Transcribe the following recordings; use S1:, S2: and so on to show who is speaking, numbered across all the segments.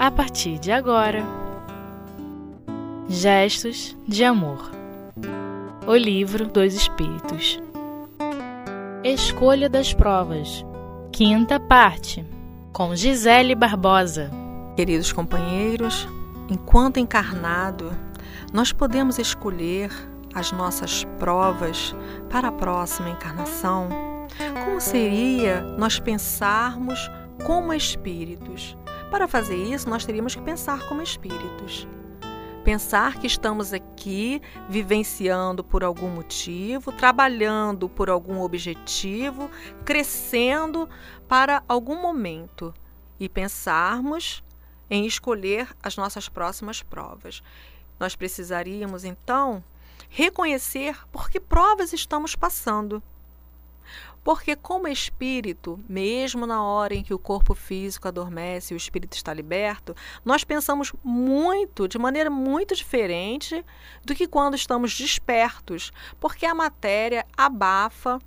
S1: a partir de agora. Gestos de Amor O Livro dos Espíritos Escolha das Provas Quinta parte Com Gisele Barbosa
S2: Queridos companheiros, enquanto encarnado, nós podemos escolher as nossas provas para a próxima encarnação. Como seria nós pensarmos como espíritos? Para fazer isso, nós teríamos que pensar como espíritos. Pensar que estamos aqui vivenciando por algum motivo, trabalhando por algum objetivo, crescendo para algum momento e pensarmos em escolher as nossas próximas provas. Nós precisaríamos então reconhecer por que provas estamos passando. Porque, como espírito, mesmo na hora em que o corpo físico adormece e o espírito está liberto, nós pensamos muito, de maneira muito diferente do que quando estamos despertos, porque a matéria abafa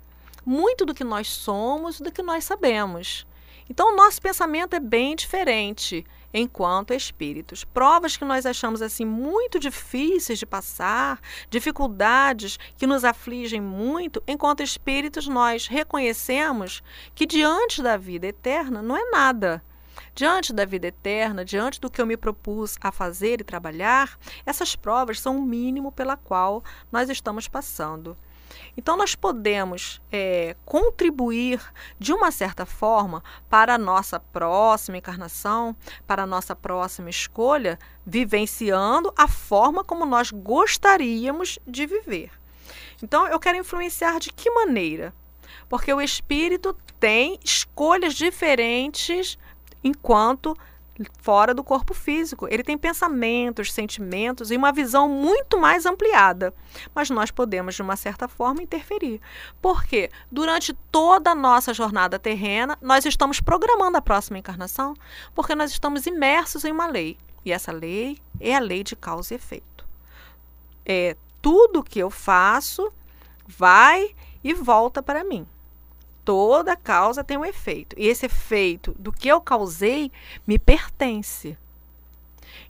S2: muito do que nós somos, do que nós sabemos. Então, o nosso pensamento é bem diferente enquanto espíritos. Provas que nós achamos assim muito difíceis de passar, dificuldades que nos afligem muito, enquanto espíritos nós reconhecemos que diante da vida eterna não é nada. Diante da vida eterna, diante do que eu me propus a fazer e trabalhar, essas provas são o mínimo pela qual nós estamos passando. Então, nós podemos é, contribuir de uma certa forma para a nossa próxima encarnação, para a nossa próxima escolha, vivenciando a forma como nós gostaríamos de viver. Então, eu quero influenciar de que maneira? Porque o espírito tem escolhas diferentes enquanto fora do corpo físico. Ele tem pensamentos, sentimentos e uma visão muito mais ampliada. Mas nós podemos, de uma certa forma, interferir. Porque durante toda a nossa jornada terrena, nós estamos programando a próxima encarnação, porque nós estamos imersos em uma lei. E essa lei é a lei de causa e efeito. É tudo que eu faço vai e volta para mim toda causa tem um efeito. E esse efeito do que eu causei me pertence.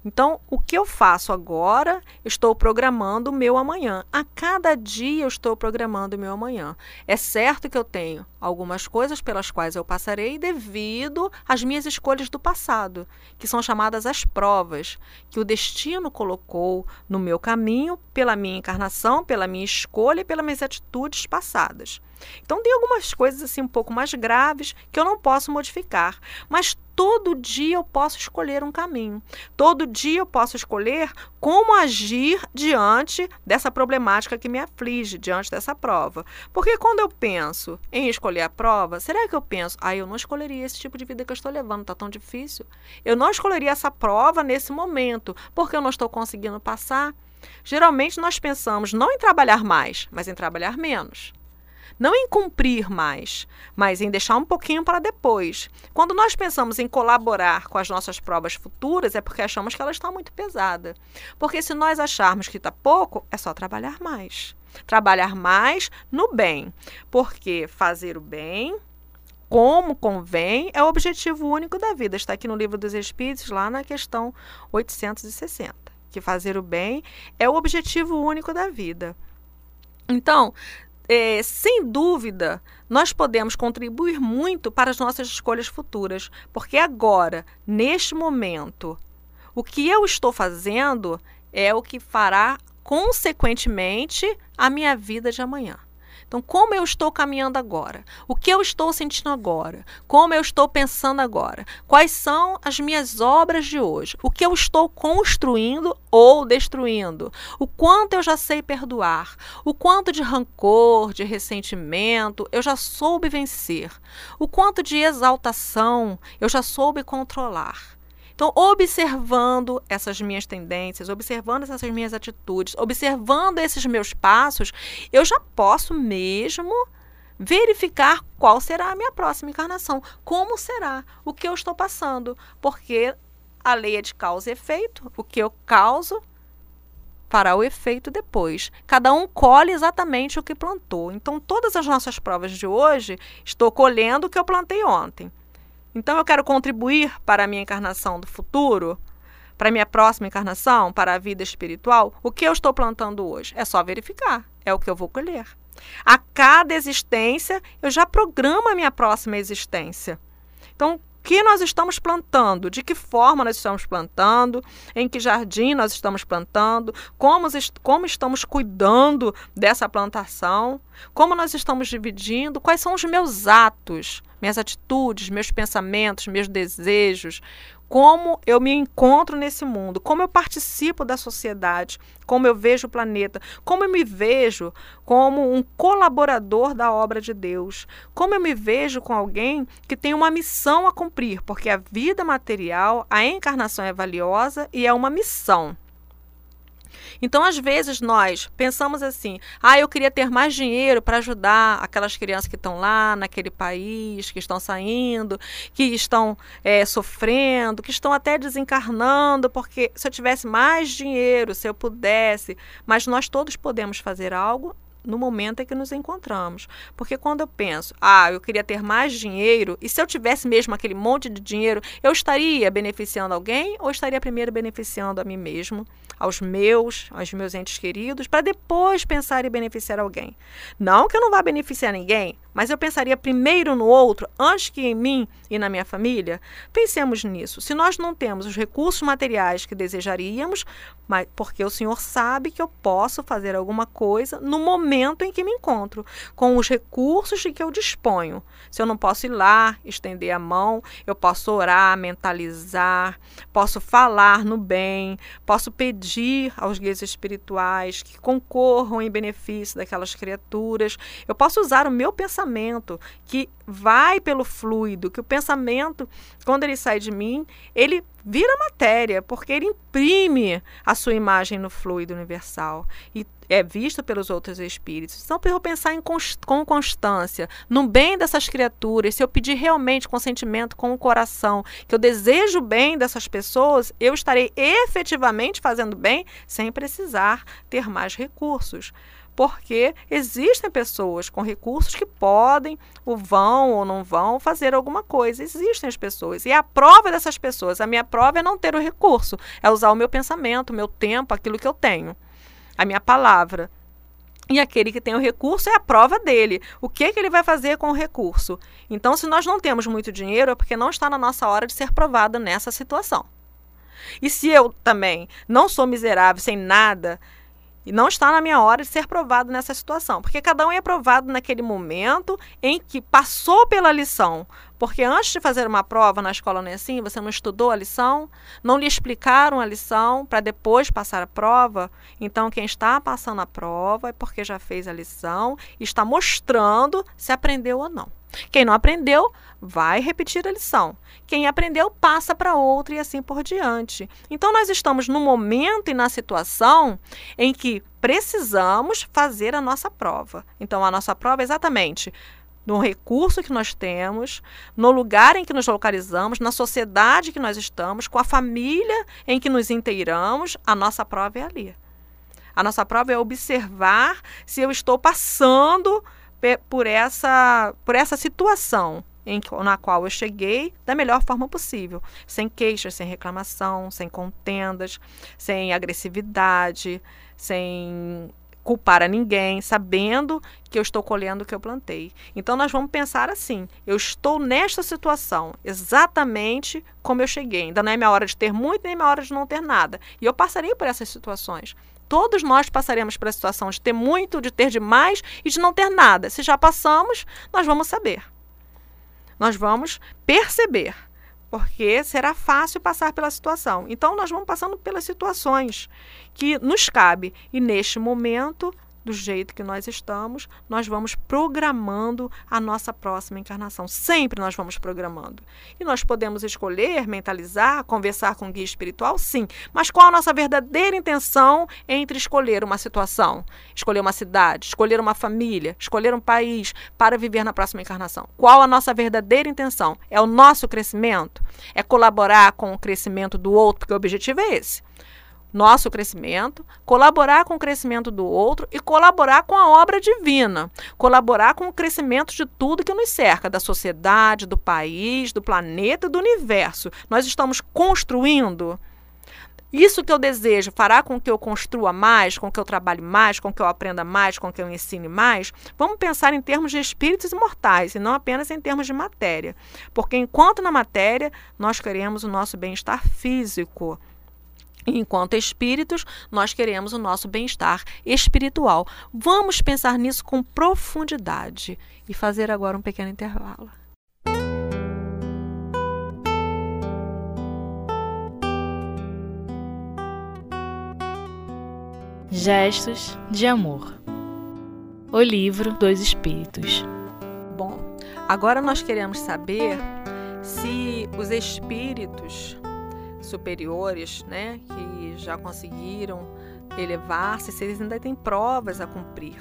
S2: Então, o que eu faço agora, estou programando o meu amanhã. A cada dia eu estou programando o meu amanhã. É certo que eu tenho algumas coisas pelas quais eu passarei devido às minhas escolhas do passado, que são chamadas as provas, que o destino colocou no meu caminho pela minha encarnação, pela minha escolha e pelas minhas atitudes passadas. Então tem algumas coisas assim um pouco mais graves que eu não posso modificar, mas todo dia eu posso escolher um caminho. Todo dia eu posso escolher como agir diante dessa problemática que me aflige, diante dessa prova. Porque quando eu penso em escolher a prova, será que eu penso, ah, eu não escolheria esse tipo de vida que eu estou levando, está tão difícil? Eu não escolheria essa prova nesse momento, porque eu não estou conseguindo passar? Geralmente nós pensamos não em trabalhar mais, mas em trabalhar menos não em cumprir mais, mas em deixar um pouquinho para depois. Quando nós pensamos em colaborar com as nossas provas futuras, é porque achamos que ela está muito pesada. Porque se nós acharmos que está pouco, é só trabalhar mais. Trabalhar mais no bem. Porque fazer o bem como convém é o objetivo único da vida. Está aqui no Livro dos Espíritos, lá na questão 860. Que fazer o bem é o objetivo único da vida. Então, é, sem dúvida, nós podemos contribuir muito para as nossas escolhas futuras, porque agora, neste momento, o que eu estou fazendo é o que fará, consequentemente, a minha vida de amanhã. Então, como eu estou caminhando agora? O que eu estou sentindo agora? Como eu estou pensando agora? Quais são as minhas obras de hoje? O que eu estou construindo ou destruindo? O quanto eu já sei perdoar? O quanto de rancor, de ressentimento eu já soube vencer? O quanto de exaltação eu já soube controlar? Então, observando essas minhas tendências, observando essas minhas atitudes, observando esses meus passos, eu já posso mesmo verificar qual será a minha próxima encarnação, como será o que eu estou passando, porque a lei é de causa e efeito, o que eu causo fará o efeito depois. Cada um colhe exatamente o que plantou. Então, todas as nossas provas de hoje, estou colhendo o que eu plantei ontem. Então eu quero contribuir para a minha encarnação do futuro, para a minha próxima encarnação, para a vida espiritual. O que eu estou plantando hoje? É só verificar, é o que eu vou colher. A cada existência, eu já programo a minha próxima existência. Então, que nós estamos plantando, de que forma nós estamos plantando, em que jardim nós estamos plantando, como, como estamos cuidando dessa plantação, como nós estamos dividindo, quais são os meus atos, minhas atitudes, meus pensamentos, meus desejos, como eu me encontro nesse mundo, como eu participo da sociedade, como eu vejo o planeta, como eu me vejo como um colaborador da obra de Deus, como eu me vejo com alguém que tem uma missão a cumprir, porque a vida material, a encarnação é valiosa e é uma missão. Então, às vezes, nós pensamos assim: ah, eu queria ter mais dinheiro para ajudar aquelas crianças que estão lá naquele país, que estão saindo, que estão é, sofrendo, que estão até desencarnando, porque se eu tivesse mais dinheiro, se eu pudesse. Mas nós todos podemos fazer algo no momento em que nos encontramos. Porque quando eu penso, ah, eu queria ter mais dinheiro, e se eu tivesse mesmo aquele monte de dinheiro, eu estaria beneficiando alguém ou estaria primeiro beneficiando a mim mesmo, aos meus, aos meus entes queridos, para depois pensar em beneficiar alguém? Não que eu não vá beneficiar ninguém, mas eu pensaria primeiro no outro antes que em mim e na minha família? Pensemos nisso. Se nós não temos os recursos materiais que desejaríamos, mas porque o Senhor sabe que eu posso fazer alguma coisa no momento em que me encontro, com os recursos de que eu disponho. Se eu não posso ir lá, estender a mão, eu posso orar, mentalizar, posso falar no bem, posso pedir aos guias espirituais que concorram em benefício daquelas criaturas. Eu posso usar o meu pensamento pensamento que vai pelo fluido, que o pensamento, quando ele sai de mim, ele vira matéria, porque ele imprime a sua imagem no fluido universal e é visto pelos outros espíritos. Então, eu pensar em const com constância, no bem dessas criaturas, se eu pedir realmente consentimento com o coração, que eu desejo o bem dessas pessoas, eu estarei efetivamente fazendo bem sem precisar ter mais recursos porque existem pessoas com recursos que podem, ou vão ou não vão, fazer alguma coisa. Existem as pessoas. E a prova dessas pessoas, a minha prova é não ter o recurso, é usar o meu pensamento, o meu tempo, aquilo que eu tenho, a minha palavra. E aquele que tem o recurso é a prova dele. O que, que ele vai fazer com o recurso? Então, se nós não temos muito dinheiro, é porque não está na nossa hora de ser provado nessa situação. E se eu também não sou miserável, sem nada, e não está na minha hora de ser provado nessa situação, porque cada um é provado naquele momento em que passou pela lição. Porque antes de fazer uma prova na escola não é assim, você não estudou a lição, não lhe explicaram a lição para depois passar a prova. Então, quem está passando a prova é porque já fez a lição e está mostrando se aprendeu ou não. Quem não aprendeu, vai repetir a lição. Quem aprendeu, passa para outra e assim por diante. Então, nós estamos no momento e na situação em que precisamos fazer a nossa prova. Então, a nossa prova é exatamente no recurso que nós temos, no lugar em que nos localizamos, na sociedade que nós estamos, com a família em que nos inteiramos, a nossa prova é ali. A nossa prova é observar se eu estou passando por essa, por essa situação em, na qual eu cheguei da melhor forma possível, sem queixas, sem reclamação, sem contendas, sem agressividade, sem culpar a ninguém, sabendo que eu estou colhendo o que eu plantei. Então nós vamos pensar assim: eu estou nesta situação exatamente como eu cheguei. Ainda não é minha hora de ter muito nem minha hora de não ter nada. E eu passarei por essas situações. Todos nós passaremos por a situação de ter muito, de ter demais e de não ter nada. Se já passamos, nós vamos saber. Nós vamos perceber, porque será fácil passar pela situação. Então, nós vamos passando pelas situações que nos cabe. E neste momento, do jeito que nós estamos, nós vamos programando a nossa próxima encarnação. Sempre nós vamos programando. E nós podemos escolher, mentalizar, conversar com o guia espiritual, sim. Mas qual a nossa verdadeira intenção entre escolher uma situação, escolher uma cidade, escolher uma família, escolher um país para viver na próxima encarnação? Qual a nossa verdadeira intenção? É o nosso crescimento? É colaborar com o crescimento do outro, porque o objetivo é esse nosso crescimento, colaborar com o crescimento do outro e colaborar com a obra divina, colaborar com o crescimento de tudo que nos cerca, da sociedade, do país, do planeta do universo. Nós estamos construindo. Isso que eu desejo fará com que eu construa mais, com que eu trabalhe mais, com que eu aprenda mais, com que eu ensine mais. Vamos pensar em termos de espíritos imortais e não apenas em termos de matéria. Porque enquanto na matéria nós queremos o nosso bem-estar físico, Enquanto espíritos, nós queremos o nosso bem-estar espiritual. Vamos pensar nisso com profundidade e fazer agora um pequeno intervalo.
S1: Gestos de Amor O Livro dos Espíritos.
S2: Bom, agora nós queremos saber se os espíritos superiores, né, que já conseguiram elevar-se, se eles ainda têm provas a cumprir.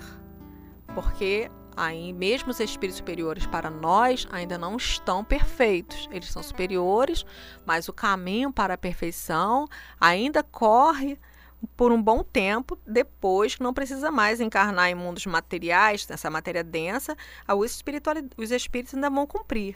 S2: Porque aí mesmo os espíritos superiores para nós ainda não estão perfeitos. Eles são superiores, mas o caminho para a perfeição ainda corre por um bom tempo depois que não precisa mais encarnar em mundos materiais, nessa matéria densa, os espíritos ainda vão cumprir.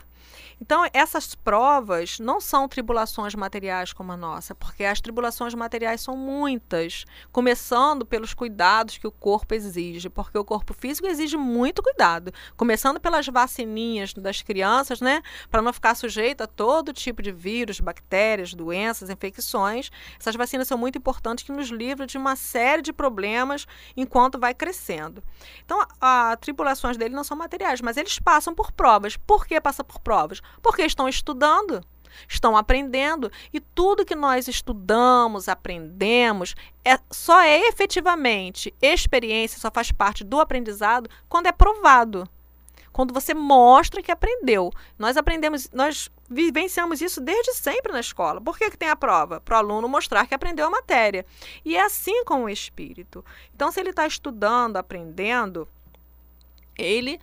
S2: Então, essas provas não são tribulações materiais como a nossa, porque as tribulações materiais são muitas, começando pelos cuidados que o corpo exige, porque o corpo físico exige muito cuidado, começando pelas vacininhas das crianças, né, para não ficar sujeito a todo tipo de vírus, bactérias, doenças, infecções. Essas vacinas são muito importantes que nos livram de uma série de problemas enquanto vai crescendo. Então, as tribulações dele não são materiais, mas eles passam por provas. Por que passa por provas? Porque estão estudando, estão aprendendo e tudo que nós estudamos, aprendemos, é, só é efetivamente experiência, só faz parte do aprendizado quando é provado. Quando você mostra que aprendeu. Nós aprendemos, nós vivenciamos isso desde sempre na escola. Por que, que tem a prova? Para o aluno mostrar que aprendeu a matéria. E é assim com o espírito. Então, se ele está estudando, aprendendo, ele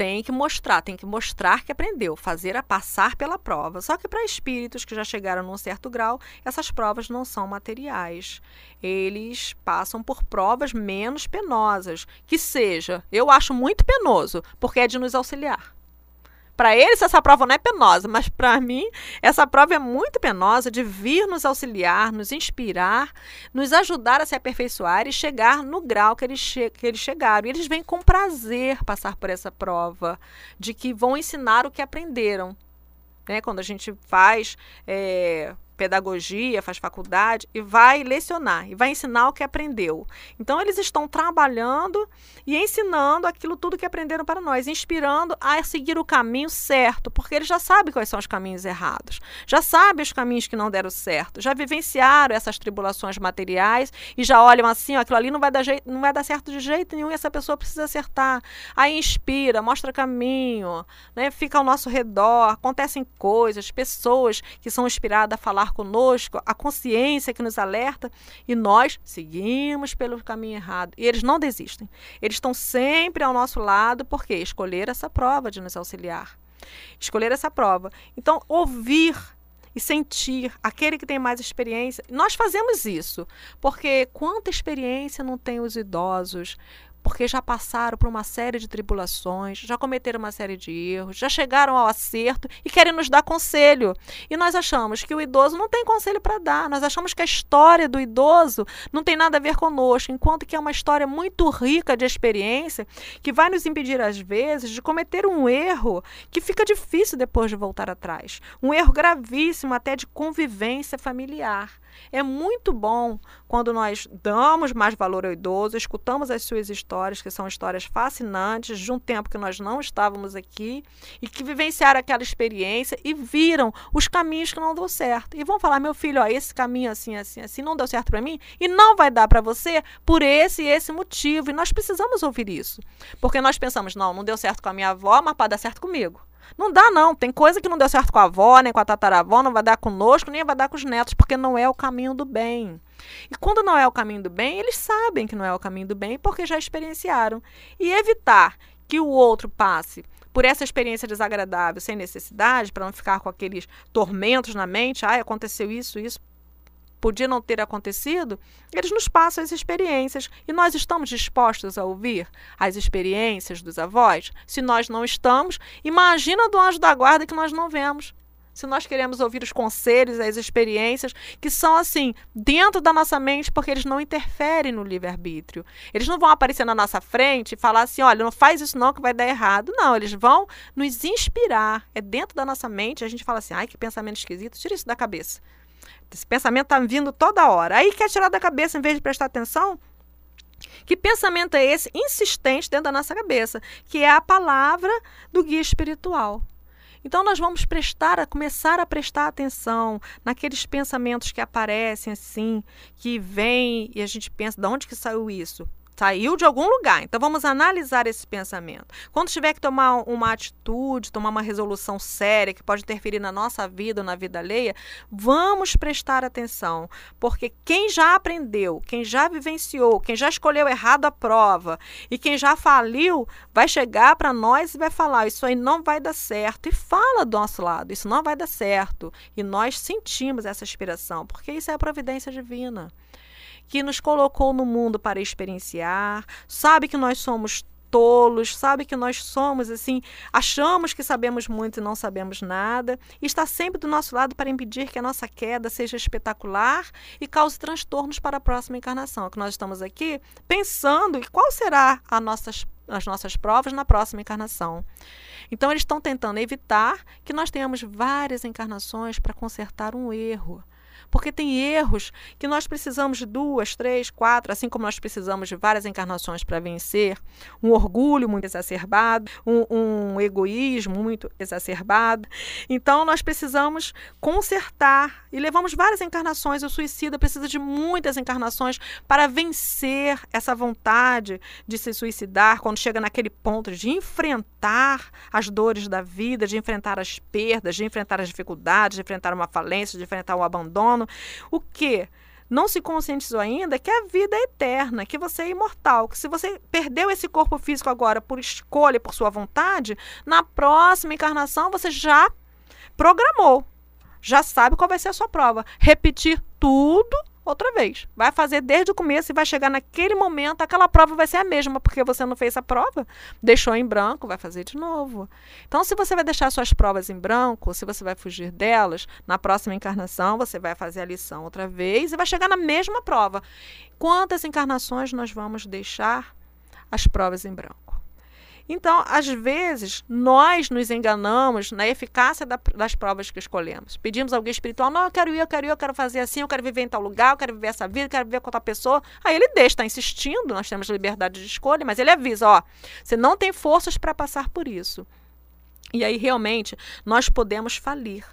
S2: tem que mostrar, tem que mostrar que aprendeu, fazer a passar pela prova. Só que para espíritos que já chegaram num certo grau, essas provas não são materiais. Eles passam por provas menos penosas, que seja, eu acho muito penoso, porque é de nos auxiliar. Para eles, essa prova não é penosa, mas para mim, essa prova é muito penosa de vir nos auxiliar, nos inspirar, nos ajudar a se aperfeiçoar e chegar no grau que eles, che que eles chegaram. E eles vêm com prazer passar por essa prova, de que vão ensinar o que aprenderam. Né? Quando a gente faz. É, pedagogia, faz faculdade e vai lecionar e vai ensinar o que aprendeu. Então eles estão trabalhando e ensinando aquilo tudo que aprenderam para nós, inspirando a seguir o caminho certo, porque eles já sabem quais são os caminhos errados, já sabem os caminhos que não deram certo, já vivenciaram essas tribulações materiais e já olham assim, ó, aquilo ali não vai dar jeito, não vai dar certo de jeito nenhum, e essa pessoa precisa acertar. Aí inspira, mostra caminho, né? Fica ao nosso redor, acontecem coisas, pessoas que são inspiradas a falar conosco, a consciência que nos alerta e nós seguimos pelo caminho errado. E eles não desistem. Eles estão sempre ao nosso lado porque escolheram essa prova de nos auxiliar. Escolher essa prova. Então, ouvir e sentir aquele que tem mais experiência. Nós fazemos isso, porque quanta experiência não tem os idosos, porque já passaram por uma série de tribulações, já cometeram uma série de erros, já chegaram ao acerto e querem nos dar conselho. E nós achamos que o idoso não tem conselho para dar, nós achamos que a história do idoso não tem nada a ver conosco, enquanto que é uma história muito rica de experiência que vai nos impedir, às vezes, de cometer um erro que fica difícil depois de voltar atrás. Um erro gravíssimo, até de convivência familiar. É muito bom quando nós damos mais valor ao idoso, escutamos as suas histórias, que são histórias fascinantes, de um tempo que nós não estávamos aqui, e que vivenciaram aquela experiência e viram os caminhos que não deu certo. E vão falar: meu filho, ó, esse caminho assim, assim, assim, não deu certo para mim e não vai dar para você por esse e esse motivo. E nós precisamos ouvir isso. Porque nós pensamos: não, não deu certo com a minha avó, mas pode dar certo comigo. Não dá, não. Tem coisa que não deu certo com a avó, nem com a tataravó, não vai dar conosco, nem vai dar com os netos, porque não é o caminho do bem. E quando não é o caminho do bem, eles sabem que não é o caminho do bem porque já experienciaram. E evitar que o outro passe por essa experiência desagradável sem necessidade, para não ficar com aqueles tormentos na mente, ah, aconteceu isso, isso, podia não ter acontecido, eles nos passam as experiências e nós estamos dispostos a ouvir as experiências dos avós? Se nós não estamos, imagina do anjo da guarda que nós não vemos se nós queremos ouvir os conselhos, as experiências, que são assim, dentro da nossa mente, porque eles não interferem no livre-arbítrio. Eles não vão aparecer na nossa frente e falar assim: olha, não faz isso não que vai dar errado. Não, eles vão nos inspirar. É dentro da nossa mente, a gente fala assim: ai, que pensamento esquisito, tira isso da cabeça. Esse pensamento está vindo toda hora. Aí quer tirar da cabeça em vez de prestar atenção? Que pensamento é esse insistente dentro da nossa cabeça? Que é a palavra do guia espiritual. Então nós vamos prestar, começar a prestar atenção naqueles pensamentos que aparecem assim, que vêm e a gente pensa, de onde que saiu isso? Saiu de algum lugar. Então vamos analisar esse pensamento. Quando tiver que tomar uma atitude, tomar uma resolução séria que pode interferir na nossa vida ou na vida alheia, vamos prestar atenção, porque quem já aprendeu, quem já vivenciou, quem já escolheu errado a prova e quem já faliu, vai chegar para nós e vai falar: Isso aí não vai dar certo. E fala do nosso lado: Isso não vai dar certo. E nós sentimos essa inspiração, porque isso é a providência divina que nos colocou no mundo para experienciar, sabe que nós somos tolos, sabe que nós somos assim, achamos que sabemos muito e não sabemos nada, e está sempre do nosso lado para impedir que a nossa queda seja espetacular e cause transtornos para a próxima encarnação. É que nós estamos aqui pensando em qual será a as nossas provas na próxima encarnação. Então eles estão tentando evitar que nós tenhamos várias encarnações para consertar um erro porque tem erros que nós precisamos de duas, três, quatro, assim como nós precisamos de várias encarnações para vencer, um orgulho muito exacerbado, um, um egoísmo muito exacerbado. Então, nós precisamos consertar e levamos várias encarnações. O suicida precisa de muitas encarnações para vencer essa vontade de se suicidar quando chega naquele ponto de enfrentar as dores da vida, de enfrentar as perdas, de enfrentar as dificuldades, de enfrentar uma falência, de enfrentar o abandono O que? Não se conscientizou ainda que a vida é eterna, que você é imortal, que se você perdeu esse corpo físico agora por escolha, por sua vontade, na próxima encarnação você já programou, já sabe qual vai ser a sua prova. Repetir tudo outra vez. Vai fazer desde o começo e vai chegar naquele momento, aquela prova vai ser a mesma, porque você não fez a prova, deixou em branco, vai fazer de novo. Então, se você vai deixar suas provas em branco, se você vai fugir delas, na próxima encarnação você vai fazer a lição outra vez e vai chegar na mesma prova. Quantas encarnações nós vamos deixar as provas em branco? Então, às vezes, nós nos enganamos na eficácia da, das provas que escolhemos. Pedimos ao guia espiritual, não, eu quero ir, eu quero ir, eu quero fazer assim, eu quero viver em tal lugar, eu quero viver essa vida, eu quero viver com outra pessoa. Aí ele deixa, está insistindo, nós temos liberdade de escolha, mas ele avisa, ó, você não tem forças para passar por isso. E aí, realmente, nós podemos falir.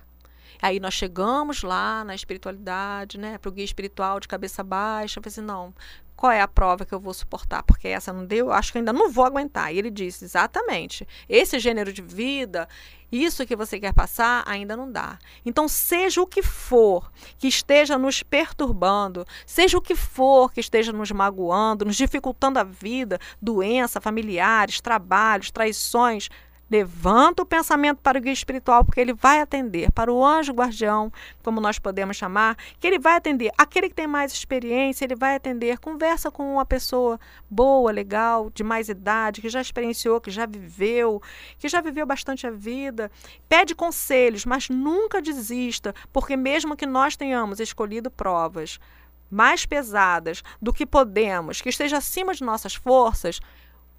S2: Aí nós chegamos lá na espiritualidade, né, para o guia espiritual de cabeça baixa, eu falei assim, não, qual é a prova que eu vou suportar? Porque essa não deu, acho que ainda não vou aguentar. E ele disse: exatamente, esse gênero de vida, isso que você quer passar, ainda não dá. Então, seja o que for que esteja nos perturbando, seja o que for que esteja nos magoando, nos dificultando a vida, doença, familiares, trabalhos, traições, Levanta o pensamento para o guia espiritual, porque ele vai atender. Para o anjo guardião, como nós podemos chamar, que ele vai atender. Aquele que tem mais experiência, ele vai atender. Conversa com uma pessoa boa, legal, de mais idade, que já experienciou, que já viveu, que já viveu bastante a vida. Pede conselhos, mas nunca desista, porque mesmo que nós tenhamos escolhido provas mais pesadas do que podemos, que esteja acima de nossas forças,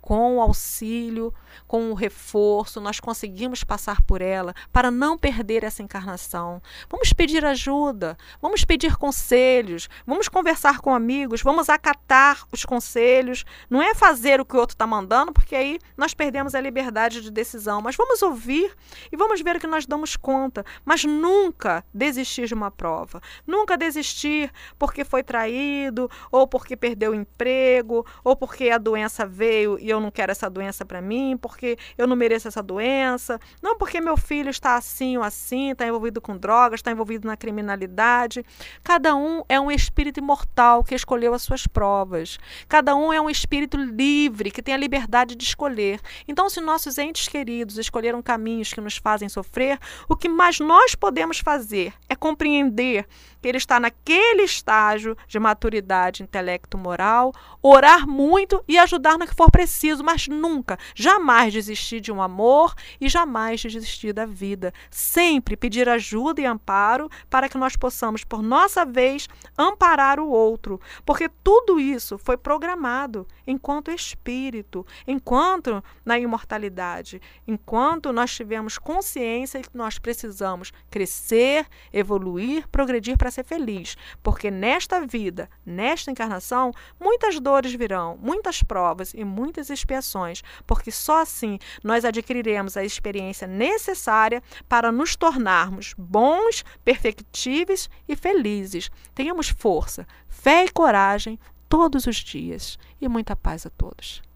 S2: com o auxílio, com o reforço, nós conseguimos passar por ela para não perder essa encarnação. Vamos pedir ajuda, vamos pedir conselhos, vamos conversar com amigos, vamos acatar os conselhos. Não é fazer o que o outro está mandando, porque aí nós perdemos a liberdade de decisão. Mas vamos ouvir e vamos ver o que nós damos conta. Mas nunca desistir de uma prova. Nunca desistir porque foi traído, ou porque perdeu o emprego, ou porque a doença veio e eu não quero essa doença para mim, porque eu não mereço essa doença, não porque meu filho está assim ou assim, está envolvido com drogas, está envolvido na criminalidade. Cada um é um espírito imortal que escolheu as suas provas. Cada um é um espírito livre que tem a liberdade de escolher. Então, se nossos entes queridos escolheram caminhos que nos fazem sofrer, o que mais nós podemos fazer é compreender ele está naquele estágio de maturidade intelecto-moral, orar muito e ajudar no que for preciso, mas nunca, jamais desistir de um amor e jamais desistir da vida. Sempre pedir ajuda e amparo para que nós possamos, por nossa vez, amparar o outro, porque tudo isso foi programado enquanto espírito, enquanto na imortalidade, enquanto nós tivemos consciência que nós precisamos crescer, evoluir, progredir para ser feliz, porque nesta vida, nesta encarnação, muitas dores virão, muitas provas e muitas expiações, porque só assim nós adquiriremos a experiência necessária para nos tornarmos bons, perfectíveis e felizes. Tenhamos força, fé e coragem todos os dias e muita paz a todos.